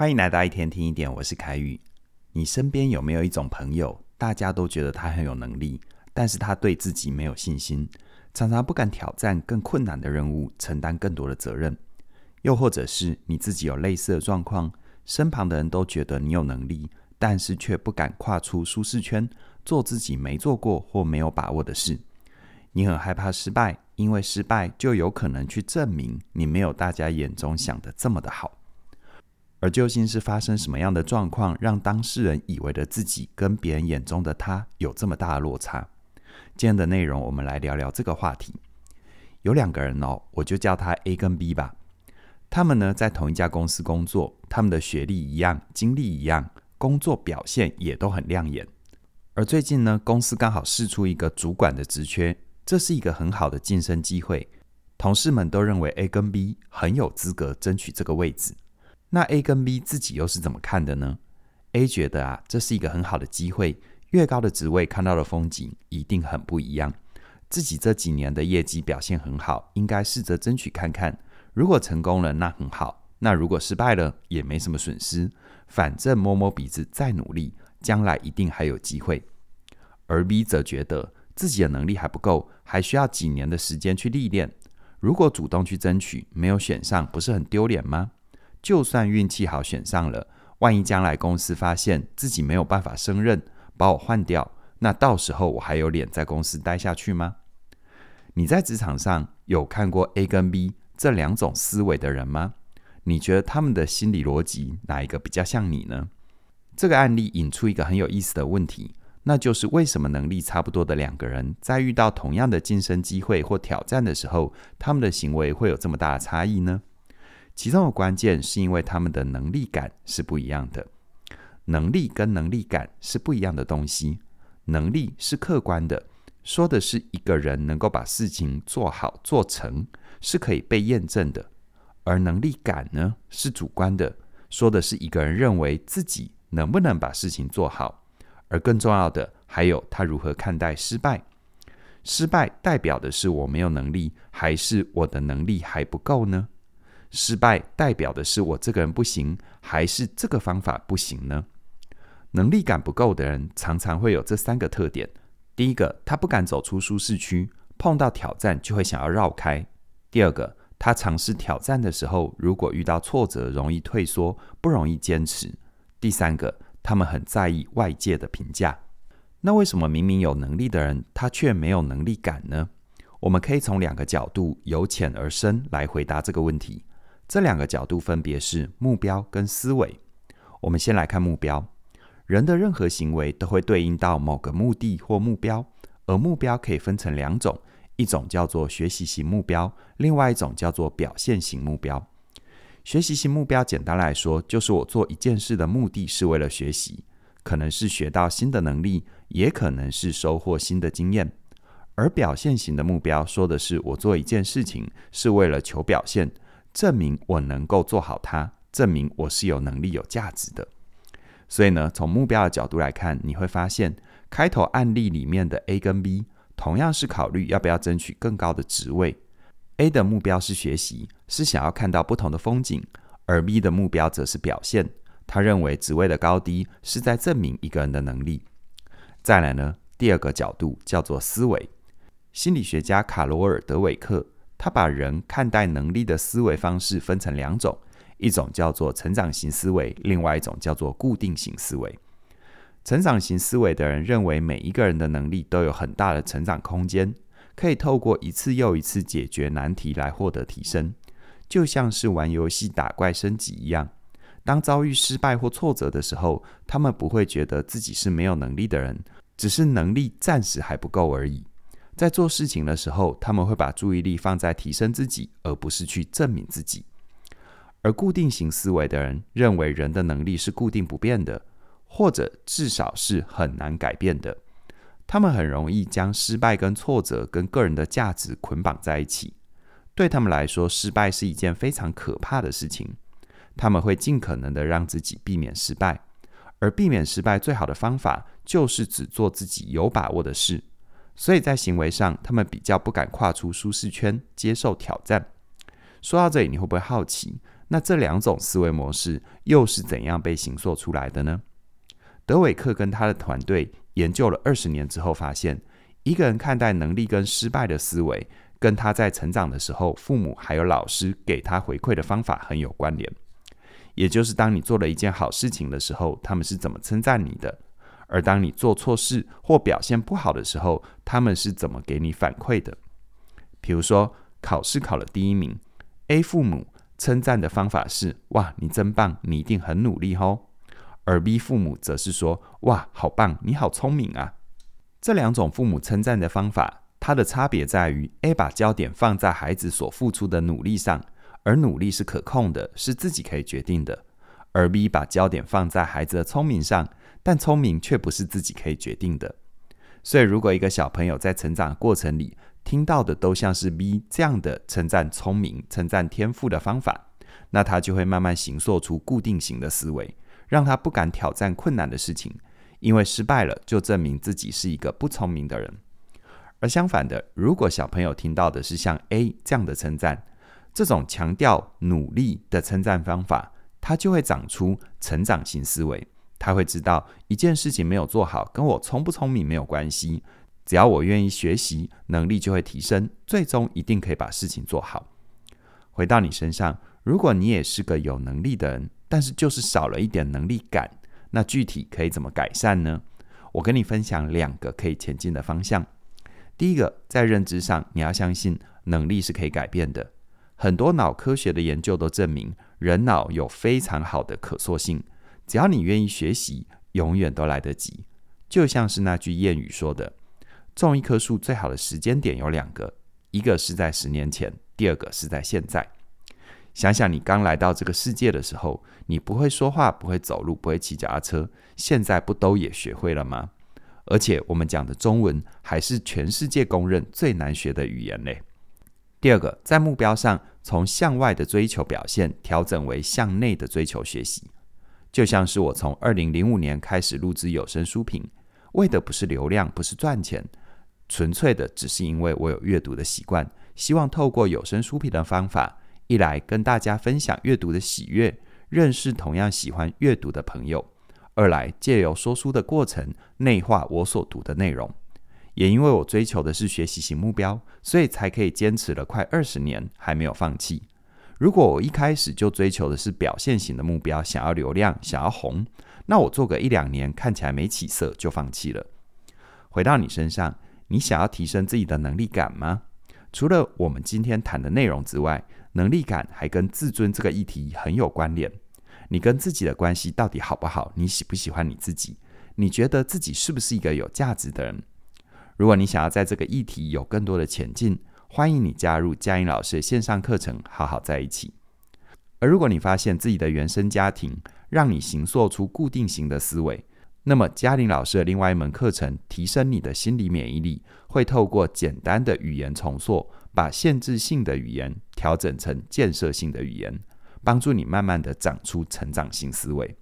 欢迎来到一天听一点，我是凯宇。你身边有没有一种朋友，大家都觉得他很有能力，但是他对自己没有信心，常常不敢挑战更困难的任务，承担更多的责任？又或者是你自己有类似的状况，身旁的人都觉得你有能力，但是却不敢跨出舒适圈，做自己没做过或没有把握的事？你很害怕失败，因为失败就有可能去证明你没有大家眼中想的这么的好。而究竟是发生什么样的状况，让当事人以为的自己跟别人眼中的他有这么大的落差？今天的内容，我们来聊聊这个话题。有两个人哦，我就叫他 A 跟 B 吧。他们呢，在同一家公司工作，他们的学历一样，经历一样，工作表现也都很亮眼。而最近呢，公司刚好试出一个主管的职缺，这是一个很好的晋升机会。同事们都认为 A 跟 B 很有资格争取这个位置。那 A 跟 B 自己又是怎么看的呢？A 觉得啊，这是一个很好的机会，越高的职位看到的风景一定很不一样。自己这几年的业绩表现很好，应该试着争取看看。如果成功了，那很好；那如果失败了，也没什么损失。反正摸摸鼻子再努力，将来一定还有机会。而 B 则觉得自己的能力还不够，还需要几年的时间去历练。如果主动去争取，没有选上，不是很丢脸吗？就算运气好选上了，万一将来公司发现自己没有办法胜任，把我换掉，那到时候我还有脸在公司待下去吗？你在职场上有看过 A 跟 B 这两种思维的人吗？你觉得他们的心理逻辑哪一个比较像你呢？这个案例引出一个很有意思的问题，那就是为什么能力差不多的两个人，在遇到同样的晋升机会或挑战的时候，他们的行为会有这么大的差异呢？其中的关键是因为他们的能力感是不一样的。能力跟能力感是不一样的东西。能力是客观的，说的是一个人能够把事情做好做成，是可以被验证的；而能力感呢，是主观的，说的是一个人认为自己能不能把事情做好。而更重要的，还有他如何看待失败。失败代表的是我没有能力，还是我的能力还不够呢？失败代表的是我这个人不行，还是这个方法不行呢？能力感不够的人常常会有这三个特点：第一个，他不敢走出舒适区，碰到挑战就会想要绕开；第二个，他尝试挑战的时候，如果遇到挫折，容易退缩，不容易坚持；第三个，他们很在意外界的评价。那为什么明明有能力的人，他却没有能力感呢？我们可以从两个角度由浅而深来回答这个问题。这两个角度分别是目标跟思维。我们先来看目标。人的任何行为都会对应到某个目的或目标，而目标可以分成两种，一种叫做学习型目标，另外一种叫做表现型目标。学习型目标简单来说，就是我做一件事的目的是为了学习，可能是学到新的能力，也可能是收获新的经验。而表现型的目标说的是我做一件事情是为了求表现。证明我能够做好它，证明我是有能力、有价值的。所以呢，从目标的角度来看，你会发现开头案例里面的 A 跟 B 同样是考虑要不要争取更高的职位。A 的目标是学习，是想要看到不同的风景；而 B 的目标则是表现，他认为职位的高低是在证明一个人的能力。再来呢，第二个角度叫做思维。心理学家卡罗尔·德韦克。他把人看待能力的思维方式分成两种，一种叫做成长型思维，另外一种叫做固定型思维。成长型思维的人认为每一个人的能力都有很大的成长空间，可以透过一次又一次解决难题来获得提升，就像是玩游戏打怪升级一样。当遭遇失败或挫折的时候，他们不会觉得自己是没有能力的人，只是能力暂时还不够而已。在做事情的时候，他们会把注意力放在提升自己，而不是去证明自己。而固定型思维的人认为人的能力是固定不变的，或者至少是很难改变的。他们很容易将失败跟挫折跟个人的价值捆绑在一起。对他们来说，失败是一件非常可怕的事情。他们会尽可能的让自己避免失败，而避免失败最好的方法就是只做自己有把握的事。所以在行为上，他们比较不敢跨出舒适圈，接受挑战。说到这里，你会不会好奇，那这两种思维模式又是怎样被形塑出来的呢？德韦克跟他的团队研究了二十年之后，发现一个人看待能力跟失败的思维，跟他在成长的时候，父母还有老师给他回馈的方法很有关联。也就是当你做了一件好事情的时候，他们是怎么称赞你的；而当你做错事或表现不好的时候，他们是怎么给你反馈的。比如说，考试考了第一名，A 父母称赞的方法是：“哇，你真棒，你一定很努力哦。”而 B 父母则是说：“哇，好棒，你好聪明啊。”这两种父母称赞的方法，它的差别在于：A 把焦点放在孩子所付出的努力上，而努力是可控的，是自己可以决定的；而 B 把焦点放在孩子的聪明上，但聪明却不是自己可以决定的。所以，如果一个小朋友在成长过程里，听到的都像是 B 这样的称赞聪明、称赞天赋的方法，那他就会慢慢形塑出固定型的思维，让他不敢挑战困难的事情，因为失败了就证明自己是一个不聪明的人。而相反的，如果小朋友听到的是像 A 这样的称赞，这种强调努力的称赞方法，他就会长出成长型思维。他会知道一件事情没有做好，跟我聪不聪明没有关系。只要我愿意学习，能力就会提升，最终一定可以把事情做好。回到你身上，如果你也是个有能力的人，但是就是少了一点能力感，那具体可以怎么改善呢？我跟你分享两个可以前进的方向。第一个，在认知上，你要相信能力是可以改变的。很多脑科学的研究都证明，人脑有非常好的可塑性，只要你愿意学习，永远都来得及。就像是那句谚语说的。种一棵树最好的时间点有两个，一个是在十年前，第二个是在现在。想想你刚来到这个世界的时候，你不会说话，不会走路，不会骑脚踏车，现在不都也学会了吗？而且我们讲的中文还是全世界公认最难学的语言嘞。第二个，在目标上从向外的追求表现调整为向内的追求学习，就像是我从二零零五年开始录制有声书评，为的不是流量，不是赚钱。纯粹的只是因为我有阅读的习惯，希望透过有声书评的方法，一来跟大家分享阅读的喜悦，认识同样喜欢阅读的朋友；二来借由说书的过程，内化我所读的内容。也因为我追求的是学习型目标，所以才可以坚持了快二十年还没有放弃。如果我一开始就追求的是表现型的目标，想要流量，想要红，那我做个一两年看起来没起色就放弃了。回到你身上。你想要提升自己的能力感吗？除了我们今天谈的内容之外，能力感还跟自尊这个议题很有关联。你跟自己的关系到底好不好？你喜不喜欢你自己？你觉得自己是不是一个有价值的人？如果你想要在这个议题有更多的前进，欢迎你加入嘉玲老师的线上课程，好好在一起。而如果你发现自己的原生家庭让你形塑出固定型的思维，那么，嘉玲老师的另外一门课程《提升你的心理免疫力》，会透过简单的语言重塑，把限制性的语言调整成建设性的语言，帮助你慢慢的长出成长型思维。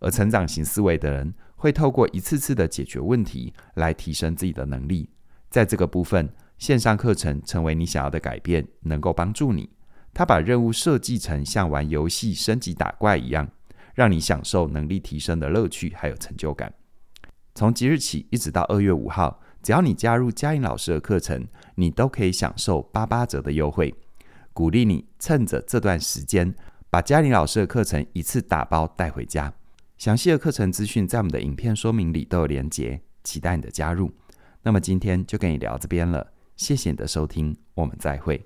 而成长型思维的人，会透过一次次的解决问题来提升自己的能力。在这个部分，线上课程成为你想要的改变，能够帮助你。他把任务设计成像玩游戏升级打怪一样。让你享受能力提升的乐趣，还有成就感。从即日起一直到二月五号，只要你加入嘉玲老师的课程，你都可以享受八八折的优惠。鼓励你趁着这段时间，把嘉玲老师的课程一次打包带回家。详细的课程资讯在我们的影片说明里都有连结，期待你的加入。那么今天就跟你聊这边了，谢谢你的收听，我们再会。